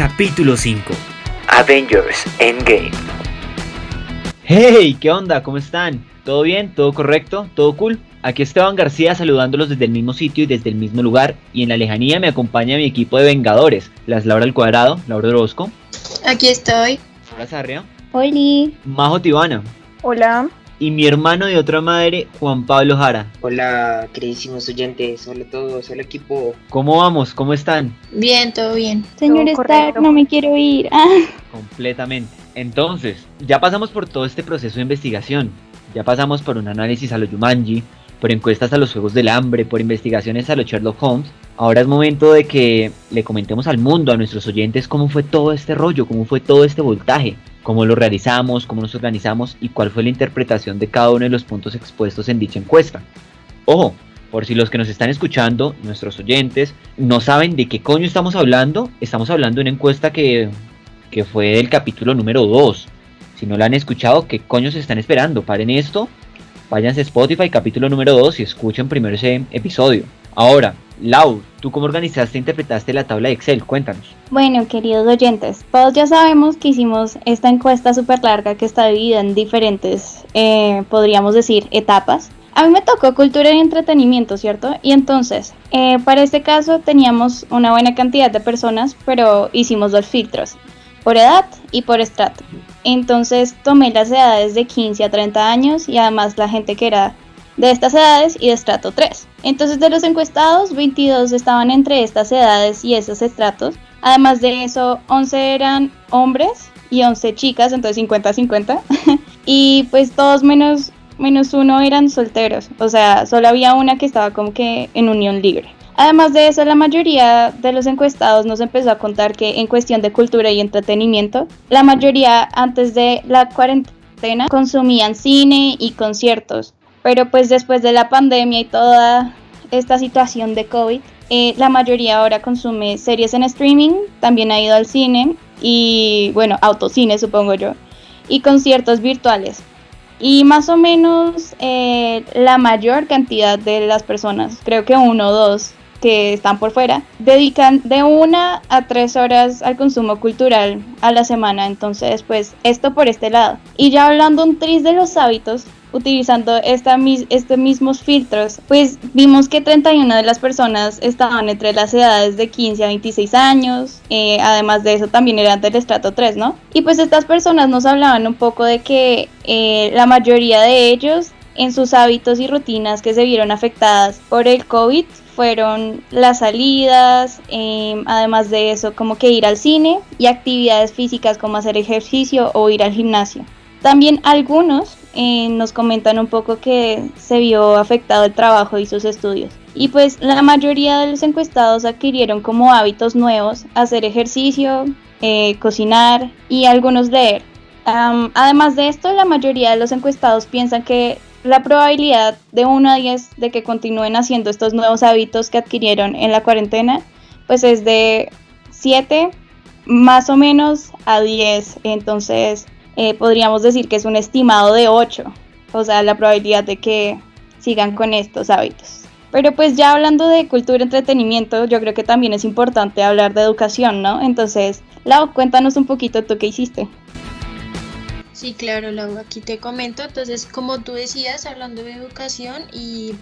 capítulo 5. Avengers Endgame. Hey, ¿qué onda? ¿Cómo están? ¿Todo bien? ¿Todo correcto? ¿Todo cool? Aquí Esteban García saludándolos desde el mismo sitio y desde el mismo lugar. Y en la lejanía me acompaña mi equipo de Vengadores. Las Laura al cuadrado, Laura Orozco. Aquí estoy. Laura Sarria. Oli. Majo Tibana. Hola. Y mi hermano de otra madre, Juan Pablo Jara. Hola, queridísimos oyentes. Hola a todos. Hola, equipo. ¿Cómo vamos? ¿Cómo están? Bien, todo bien. Señor Todo Stark, correcto. no me quiero ir. Ah. Completamente. Entonces, ya pasamos por todo este proceso de investigación. Ya pasamos por un análisis a los Yumanji, por encuestas a los Juegos del Hambre, por investigaciones a los Sherlock Holmes. Ahora es momento de que le comentemos al mundo, a nuestros oyentes, cómo fue todo este rollo, cómo fue todo este voltaje, cómo lo realizamos, cómo nos organizamos y cuál fue la interpretación de cada uno de los puntos expuestos en dicha encuesta. Ojo, por si los que nos están escuchando, nuestros oyentes, no saben de qué coño estamos hablando, estamos hablando de una encuesta que, que fue del capítulo número 2. Si no la han escuchado, ¿qué coño se están esperando? Paren esto, váyanse a Spotify, capítulo número 2 y escuchen primero ese episodio. Ahora, Lau, ¿tú cómo organizaste e interpretaste la tabla de Excel? Cuéntanos. Bueno, queridos oyentes, todos ya sabemos que hicimos esta encuesta súper larga que está dividida en diferentes, eh, podríamos decir, etapas. A mí me tocó cultura y entretenimiento, ¿cierto? Y entonces, eh, para este caso teníamos una buena cantidad de personas, pero hicimos dos filtros, por edad y por estrato. Entonces tomé las edades de 15 a 30 años y además la gente que era de estas edades y de estrato 3. Entonces de los encuestados, 22 estaban entre estas edades y esos estratos. Además de eso, 11 eran hombres y 11 chicas, entonces 50-50. y pues todos menos, menos uno eran solteros. O sea, solo había una que estaba como que en unión libre. Además de eso, la mayoría de los encuestados nos empezó a contar que en cuestión de cultura y entretenimiento, la mayoría antes de la cuarentena consumían cine y conciertos. Pero pues después de la pandemia y toda esta situación de COVID, eh, la mayoría ahora consume series en streaming, también ha ido al cine y bueno, autocine supongo yo, y conciertos virtuales. Y más o menos eh, la mayor cantidad de las personas, creo que uno o dos que están por fuera, dedican de una a tres horas al consumo cultural a la semana. Entonces, pues esto por este lado. Y ya hablando un tris de los hábitos, utilizando esta, estos mismos filtros, pues vimos que 31 de las personas estaban entre las edades de 15 a 26 años, eh, además de eso también eran del estrato 3, ¿no? Y pues estas personas nos hablaban un poco de que eh, la mayoría de ellos en sus hábitos y rutinas que se vieron afectadas por el COVID fueron las salidas, eh, además de eso como que ir al cine y actividades físicas como hacer ejercicio o ir al gimnasio. También algunos eh, nos comentan un poco que se vio afectado el trabajo y sus estudios. Y pues la mayoría de los encuestados adquirieron como hábitos nuevos hacer ejercicio, eh, cocinar y algunos leer. Am, además de esto, la mayoría de los encuestados piensan que la probabilidad de 1 a 10 de que continúen haciendo estos nuevos hábitos que adquirieron en la cuarentena, pues es de 7 más o menos a 10. Entonces, eh, podríamos decir que es un estimado de 8. O sea, la probabilidad de que sigan con estos hábitos. Pero pues ya hablando de cultura entretenimiento, yo creo que también es importante hablar de educación, ¿no? Entonces, Lau, cuéntanos un poquito tú qué hiciste. Sí, claro, Lau, aquí te comento. Entonces, como tú decías, hablando de educación y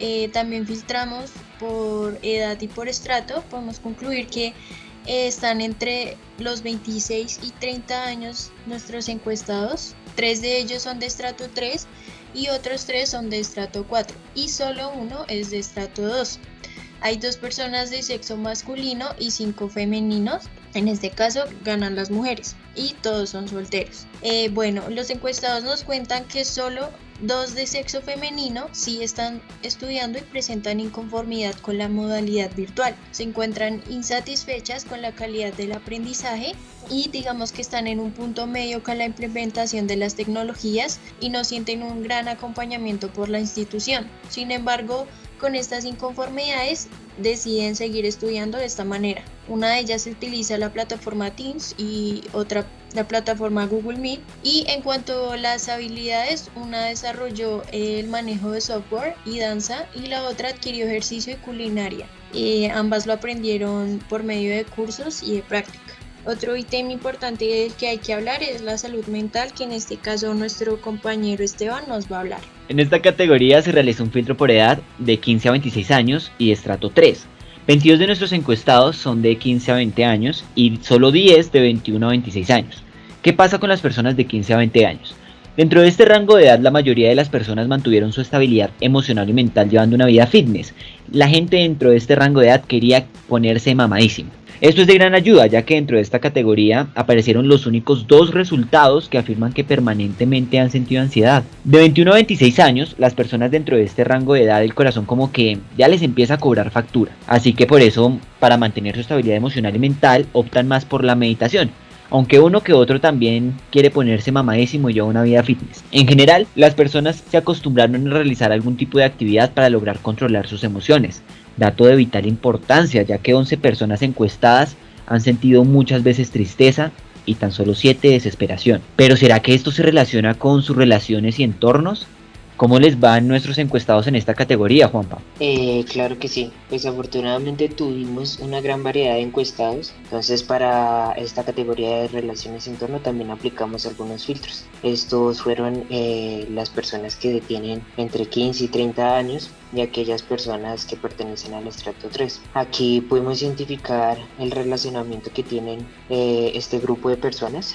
eh, también filtramos por edad y por estrato, podemos concluir que están entre los 26 y 30 años nuestros encuestados. Tres de ellos son de estrato 3 y otros tres son de estrato 4 y solo uno es de estrato 2. Hay dos personas de sexo masculino y cinco femeninos. En este caso ganan las mujeres y todos son solteros. Eh, bueno, los encuestados nos cuentan que solo dos de sexo femenino sí están estudiando y presentan inconformidad con la modalidad virtual. Se encuentran insatisfechas con la calidad del aprendizaje y digamos que están en un punto medio con la implementación de las tecnologías y no sienten un gran acompañamiento por la institución. Sin embargo, con estas inconformidades deciden seguir estudiando de esta manera. Una de ellas utiliza la plataforma Teams y otra la plataforma Google Meet. Y en cuanto a las habilidades, una desarrolló el manejo de software y danza y la otra adquirió ejercicio y culinaria. Eh, ambas lo aprendieron por medio de cursos y de práctica. Otro ítem importante del que hay que hablar es la salud mental, que en este caso nuestro compañero Esteban nos va a hablar. En esta categoría se realizó un filtro por edad de 15 a 26 años y estrato 3. 22 de nuestros encuestados son de 15 a 20 años y solo 10 de 21 a 26 años. ¿Qué pasa con las personas de 15 a 20 años? Dentro de este rango de edad la mayoría de las personas mantuvieron su estabilidad emocional y mental llevando una vida fitness. La gente dentro de este rango de edad quería ponerse mamadísimo. Esto es de gran ayuda ya que dentro de esta categoría aparecieron los únicos dos resultados que afirman que permanentemente han sentido ansiedad. De 21 a 26 años, las personas dentro de este rango de edad del corazón como que ya les empieza a cobrar factura. Así que por eso, para mantener su estabilidad emocional y mental, optan más por la meditación aunque uno que otro también quiere ponerse mamadísimo y lleva una vida fitness. En general, las personas se acostumbraron a realizar algún tipo de actividad para lograr controlar sus emociones, dato de vital importancia, ya que 11 personas encuestadas han sentido muchas veces tristeza y tan solo 7 desesperación. Pero ¿será que esto se relaciona con sus relaciones y entornos? ¿Cómo les van nuestros encuestados en esta categoría, Juanpa? Eh, claro que sí. Pues afortunadamente tuvimos una gran variedad de encuestados. Entonces para esta categoría de relaciones en torno también aplicamos algunos filtros. Estos fueron eh, las personas que tienen entre 15 y 30 años y aquellas personas que pertenecen al estrato 3. Aquí podemos identificar el relacionamiento que tienen eh, este grupo de personas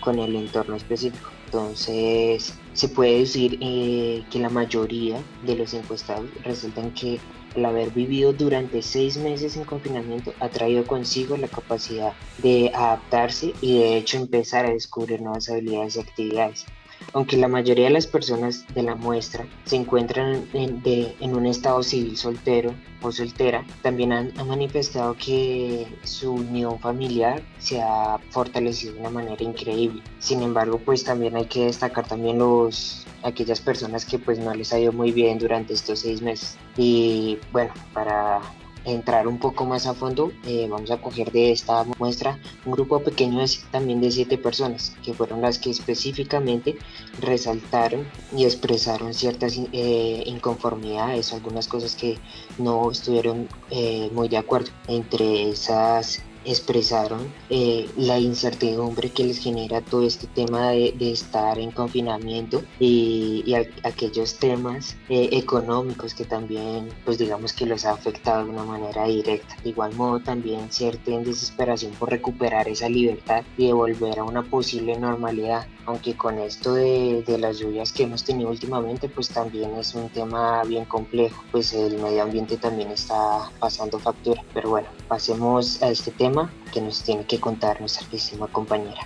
con el entorno específico. Entonces, se puede decir eh, que la mayoría de los encuestados resultan que el haber vivido durante seis meses en confinamiento ha traído consigo la capacidad de adaptarse y de hecho empezar a descubrir nuevas habilidades y actividades. Aunque la mayoría de las personas de la muestra se encuentran en, un estado civil soltero o soltera, también han, manifestado que su unión familiar se ha fortalecido de una manera increíble. Sin embargo, pues también hay que destacar también los aquellas personas que pues no les ha ido muy bien durante estos seis meses. Y bueno, para entrar un poco más a fondo, eh, vamos a coger de esta muestra un grupo pequeño también de siete personas, que fueron las que específicamente resaltaron y expresaron ciertas eh, inconformidades, algunas cosas que no estuvieron eh, muy de acuerdo. Entre esas expresaron eh, la incertidumbre que les genera todo este tema de, estar en confinamiento y, aquellos temas eh, económicos que también pues digamos que los ha afectado de una manera directa. De igual modo también cierta desesperación por recuperar esa libertad y de volver a una posible normalidad aunque con esto de, de las lluvias que hemos tenido últimamente pues también es un tema bien complejo pues el medio ambiente también está pasando factura. Pero bueno pasemos a este tema que nos tiene que contar nuestra queridísima compañera.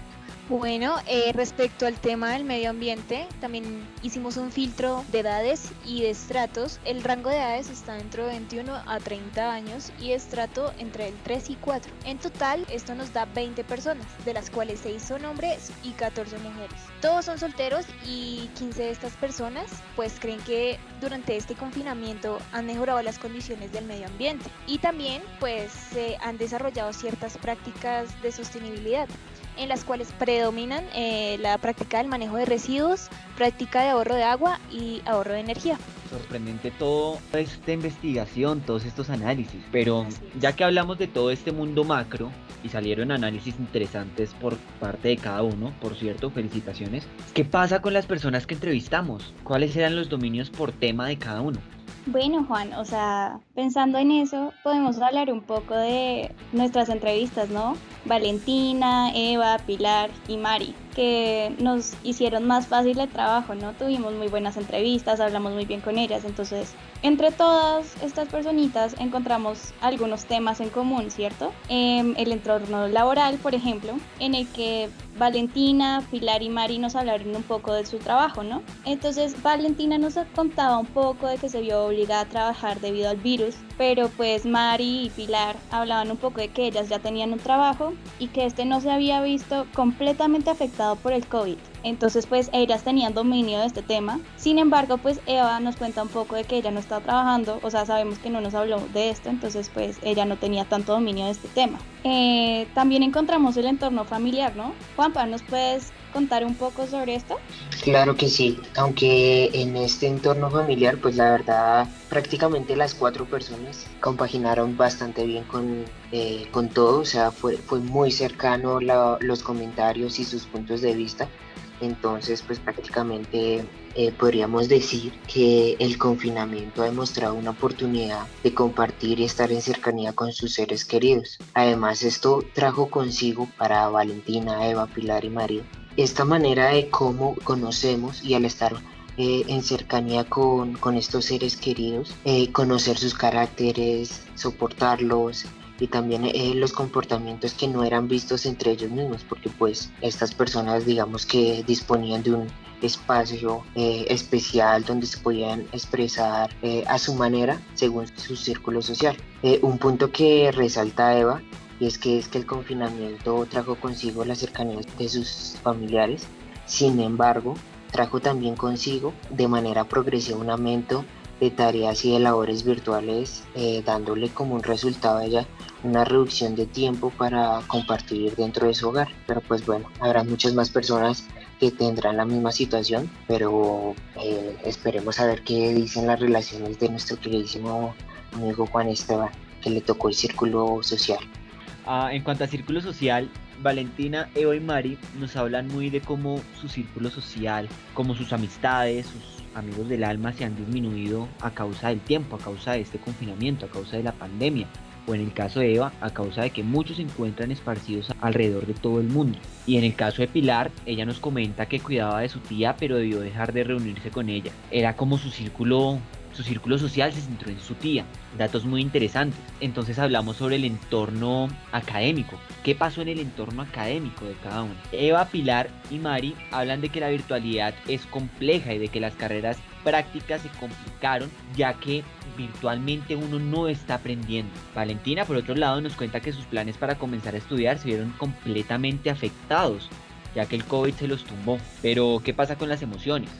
Bueno, eh, respecto al tema del medio ambiente, también hicimos un filtro de edades y de estratos. El rango de edades está entre 21 a 30 años y estrato entre el 3 y 4. En total, esto nos da 20 personas, de las cuales 6 son hombres y 14 mujeres. Todos son solteros y 15 de estas personas pues creen que durante este confinamiento han mejorado las condiciones del medio ambiente y también pues se han desarrollado ciertas prácticas de sostenibilidad en las cuales predominan eh, la práctica del manejo de residuos, práctica de ahorro de agua y ahorro de energía. Sorprendente todo esta investigación, todos estos análisis, pero ya que hablamos de todo este mundo macro y salieron análisis interesantes por parte de cada uno, por cierto, felicitaciones, ¿qué pasa con las personas que entrevistamos? ¿Cuáles eran los dominios por tema de cada uno? Bueno, Juan, o sea, pensando en eso, podemos hablar un poco de nuestras entrevistas, ¿no? Valentina, Eva, Pilar y Mari, que nos hicieron más fácil el trabajo, ¿no? Tuvimos muy buenas entrevistas, hablamos muy bien con ellas, entonces, entre todas estas personitas encontramos algunos temas en común, ¿cierto? Em, el entorno laboral, por ejemplo, en el que Valentina, Pilar y Mari nos hablaron un poco de su trabajo, ¿no? Entonces Valentina nos contaba un poco de que se vio obligada a trabajar debido al virus, pero pues Mari y Pilar hablaban un poco de que ellas ya tenían un trabajo y que este no se había visto completamente afectado por el COVID. Entonces pues ellas tenían dominio de este tema. Sin embargo pues Eva nos cuenta un poco de que ella no está trabajando, o sea sabemos que no nos habló de esto, entonces pues ella no tenía tanto dominio de este tema. Eh, también encontramos el entorno familiar, ¿no? Juanpa, ¿nos puedes contar un poco sobre esto? Claro que sí, aunque en este entorno familiar, pues la verdad prácticamente las cuatro personas compaginaron bastante bien con, eh, con todo, o sea, fue, fue muy cercano los comentarios y sus puntos de vista. Entonces, pues prácticamente eh, podríamos decir que el confinamiento ha demostrado una oportunidad de compartir y estar en cercanía con sus seres queridos. Además, esto trajo consigo para Valentina, Eva, Pilar y María esta manera de cómo conocemos y al estar eh, en cercanía con, con, estos seres queridos, eh, conocer sus caracteres, soportarlos, y también eh, los comportamientos que no eran vistos entre ellos mismos, porque pues estas personas digamos que disponían de un espacio eh, especial donde se podían expresar eh, a su manera según su círculo social. un punto que resalta Eva es que es que el confinamiento trajo consigo la cercanía de sus familiares, sin embargo trajo también consigo de manera progresiva un aumento de tareas y de labores virtuales, eh, dándole como un resultado a ella una reducción de tiempo para compartir dentro de su hogar. Pero pues bueno, habrá muchas más personas que tendrán la misma situación, pero eh, esperemos a ver qué dicen las relaciones de nuestro queridísimo amigo Juan Esteban, que le tocó el círculo social. Ah, en cuanto a círculo social, Valentina, Eva y Mari nos hablan muy de cómo su círculo social, como sus amistades, sus amigos del alma se han disminuido a causa del tiempo, a causa de este confinamiento, a causa de la pandemia, o en el caso de Eva, a causa de que muchos se encuentran esparcidos alrededor de todo el mundo. Y en el caso de Pilar, ella nos comenta que cuidaba de su tía, pero debió dejar de reunirse con ella. Era como su círculo su círculo social se centró en su tía. Datos muy interesantes. Entonces hablamos sobre el entorno académico. ¿Qué pasó en el entorno académico de cada uno? Eva, Pilar y Mari hablan de que la virtualidad es compleja y de que las carreras prácticas se complicaron ya que virtualmente uno no está aprendiendo. Valentina, por otro lado, nos cuenta que sus planes para comenzar a estudiar se vieron completamente afectados ya que el COVID se los tumbó. Pero, ¿qué pasa con las emociones?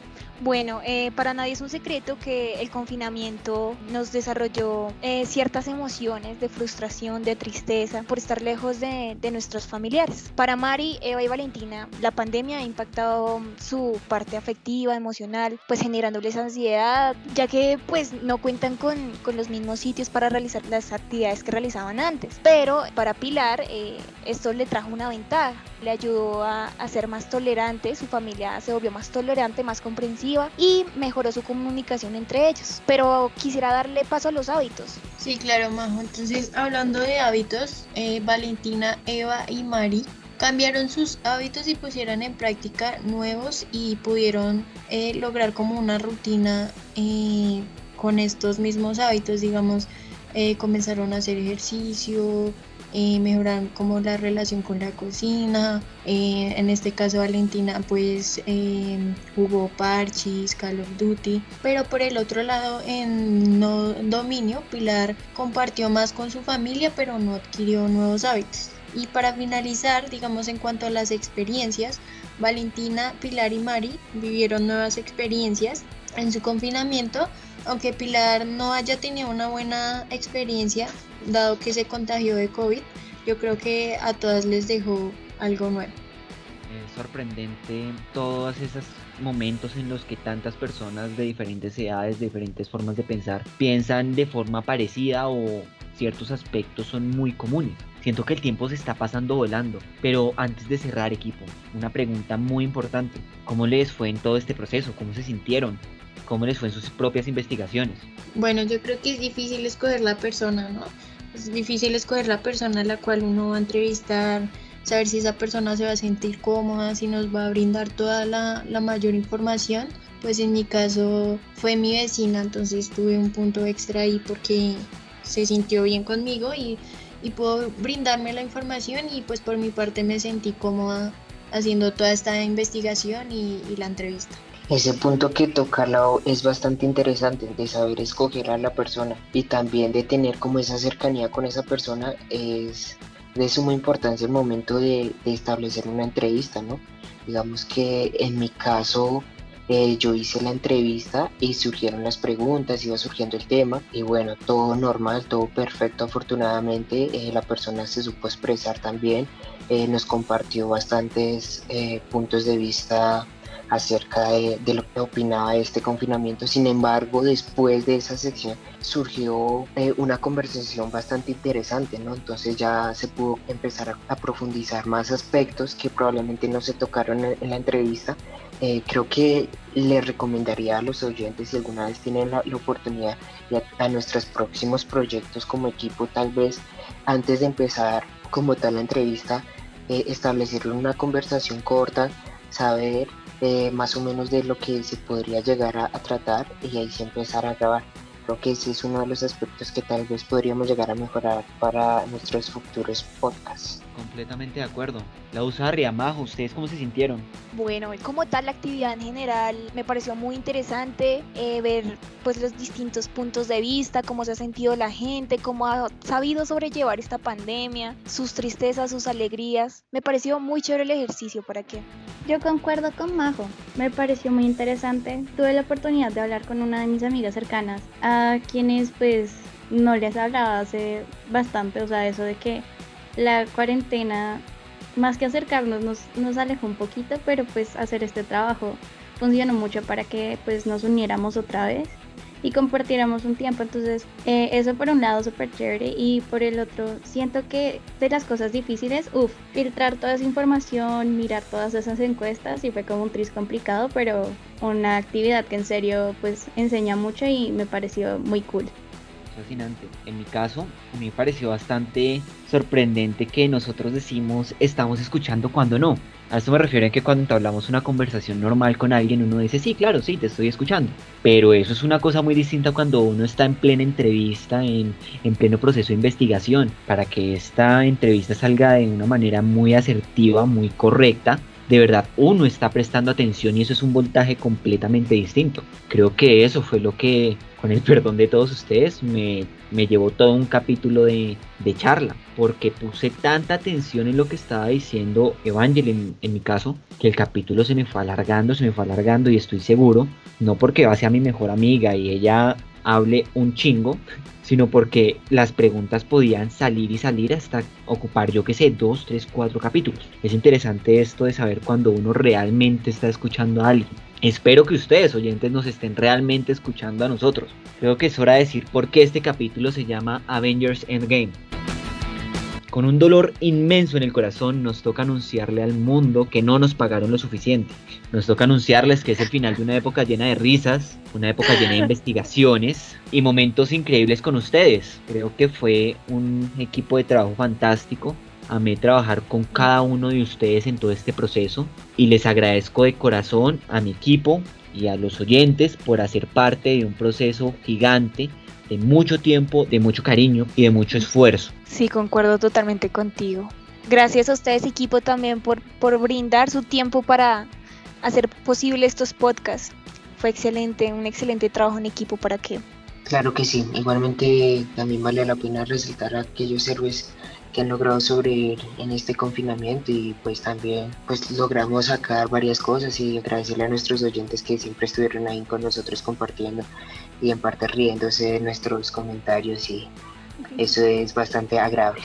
Bueno, eh, para nadie es un secreto que el confinamiento nos desarrolló eh, ciertas emociones de frustración, de tristeza por estar lejos de, nuestros familiares. Para Mari, Eva y Valentina, la pandemia ha impactado su parte afectiva, emocional, pues generándoles ansiedad, ya que pues no cuentan con, los mismos sitios para realizar las actividades que realizaban antes. Pero para Pilar, eh, esto le trajo una ventaja, le ayudó a, a ser más tolerante, su familia se volvió más tolerante, más comprensiva y mejoró su comunicación entre ellos. Pero quisiera darle paso a los hábitos. Sí, claro, Majo. Entonces, hablando de hábitos, eh, Valentina, Eva y Mari cambiaron sus hábitos y pusieron en práctica nuevos y pudieron eh, lograr como una rutina eh, con estos mismos hábitos, digamos, comenzaron a hacer ejercicio, eh, como la relación con la cocina. Eh, en este caso Valentina pues eh, jugó Parchis, Call of Duty. Pero por el otro lado en no dominio Pilar compartió más con su familia pero no adquirió nuevos hábitos. Y para finalizar, digamos en cuanto a las experiencias, Valentina, Pilar y Mari vivieron nuevas experiencias en su confinamiento, aunque Pilar no haya tenido una buena experiencia, dado que se contagió de COVID, yo creo que a todas les dejó algo nuevo. Es sorprendente todos esos momentos en los que tantas personas de diferentes edades, de diferentes formas de pensar, piensan de forma parecida o ciertos aspectos son muy comunes. Siento que el tiempo se está pasando volando, pero antes de cerrar equipo, una pregunta muy importante. ¿Cómo les fue en todo este proceso? ¿Cómo se sintieron? ¿Cómo les fue en sus propias investigaciones? Bueno, yo creo que es difícil escoger la persona, ¿no? Es difícil escoger la persona a la cual uno va a entrevistar, saber si esa persona se va a sentir cómoda, si nos va a brindar toda la, la mayor información. Pues en mi caso fue mi vecina, entonces tuve un punto extra ahí porque se sintió bien conmigo y, y pudo brindarme la información y pues por mi parte me sentí cómoda haciendo toda esta investigación y, y la entrevista. Ese punto que toca es bastante interesante de saber escoger a la persona y también de tener como esa cercanía con esa persona es de suma importancia el momento de, establecer una entrevista, ¿no? Digamos que en mi caso eh, yo hice la entrevista y surgieron las preguntas, iba surgiendo el tema y bueno, todo normal, todo perfecto afortunadamente, eh, la persona se supo expresar también, eh, nos compartió bastantes puntos de vista acerca de, lo que opinaba de este confinamiento. Sin embargo, después de esa sección surgió eh, una conversación bastante interesante, ¿no? Entonces ya se pudo empezar a, profundizar más aspectos que probablemente no se tocaron en, la entrevista. Eh, creo que le recomendaría a los oyentes, si alguna vez tienen la, oportunidad, a, a nuestros próximos proyectos como equipo, tal vez antes de empezar como tal la entrevista, eh, establecer una conversación corta, saber más o menos de lo que se podría llegar a, tratar y ahí sí empezar a grabar. Creo que ese es uno de los aspectos que tal vez podríamos llegar a mejorar para nuestros futuros podcasts. Completamente de acuerdo. La usaría Majo, ¿ustedes cómo se sintieron? Bueno, como tal la actividad en general me pareció muy interesante eh, ver pues los distintos puntos de vista, cómo se ha sentido la gente, cómo ha sabido sobrellevar esta pandemia, sus tristezas, sus alegrías. Me pareció muy chévere el ejercicio, ¿para qué? Yo concuerdo con Majo, me pareció muy interesante. Tuve la oportunidad de hablar con una de mis amigas cercanas, a quienes pues no les hablaba hace bastante, o sea, eso de que la cuarentena, más que acercarnos, nos, nos alejó un poquito, pero pues hacer este trabajo funcionó mucho para que pues nos uniéramos otra vez y compartiéramos un tiempo. Entonces, eh, eso por un lado súper chévere y por el otro, siento que de las cosas difíciles, uff, filtrar toda esa información, mirar todas esas encuestas y fue como un tris complicado, pero una actividad que en serio pues enseña mucho y me pareció muy cool fascinante. En mi caso, a mí me pareció bastante sorprendente que nosotros decimos estamos escuchando cuando no. A esto me refiero a que cuando hablamos una conversación normal con alguien uno dice sí, claro, sí, te estoy escuchando. Pero eso es una cosa muy distinta cuando uno está en plena entrevista, en, en pleno proceso de investigación. Para que esta entrevista salga de una manera muy asertiva, muy correcta, de verdad uno está prestando atención y eso es un voltaje completamente distinto. Creo que eso fue lo que, con el perdón de todos ustedes, me, me llevó todo un capítulo de, de, charla, porque puse tanta atención en lo que estaba diciendo Evangel en, en, mi caso, que el capítulo se me fue alargando, se me fue alargando y estoy seguro, no porque va a ser mi mejor amiga y ella hable un chingo, sino porque las preguntas podían salir y salir hasta ocupar, yo que sé, dos, tres, cuatro capítulos. Es interesante esto de saber cuando uno realmente está escuchando a alguien. Espero que ustedes, oyentes, nos estén realmente escuchando a nosotros. Creo que es hora de decir por qué este capítulo se llama Avengers Endgame. Con un dolor inmenso en el corazón nos toca anunciarle al mundo que no nos pagaron lo suficiente. Nos toca anunciarles que es el final de una época llena de risas, una época llena de investigaciones y momentos increíbles con ustedes. Creo que fue un equipo de trabajo fantástico. Amé trabajar con cada uno de ustedes en todo este proceso y les agradezco de corazón a mi equipo y a los oyentes por hacer parte de un proceso gigante de mucho tiempo, de mucho cariño y de mucho esfuerzo. Sí, concuerdo totalmente contigo. Gracias a ustedes equipo también por, por brindar su tiempo para hacer posible estos podcasts. Fue excelente, un excelente trabajo en equipo para que... Claro que sí, igualmente también vale la pena resaltar a aquellos héroes que han logrado sobrevivir en este confinamiento y pues también pues logramos sacar varias cosas y agradecerle a nuestros oyentes que siempre estuvieron ahí con nosotros compartiendo y en parte riéndose de nuestros comentarios y eso es bastante agradable.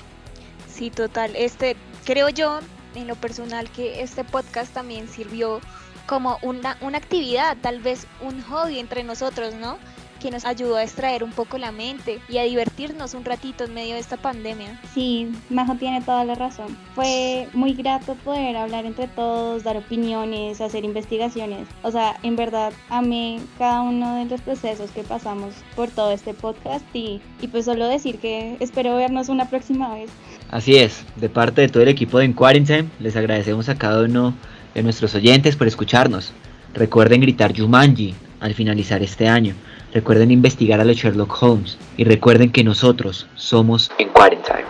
Sí, total. Este, creo yo, en lo personal, que este podcast también sirvió como una, una actividad, tal vez un hobby entre nosotros, ¿no? Que nos ayudó a extraer un poco la mente y a divertirnos un ratito en medio de esta pandemia. Sí, Majo tiene toda la razón. Fue muy grato poder hablar entre todos, dar opiniones, hacer investigaciones. O sea, en verdad amé cada uno de los procesos que pasamos por todo este podcast y, y pues solo decir que espero vernos una próxima vez. Así es, de parte de todo el equipo de En Quarantine, les agradecemos a cada uno de nuestros oyentes por escucharnos. Recuerden gritar Jumanji al finalizar este año. Recuerden investigar a los Sherlock Holmes y recuerden que nosotros somos en Quarantine.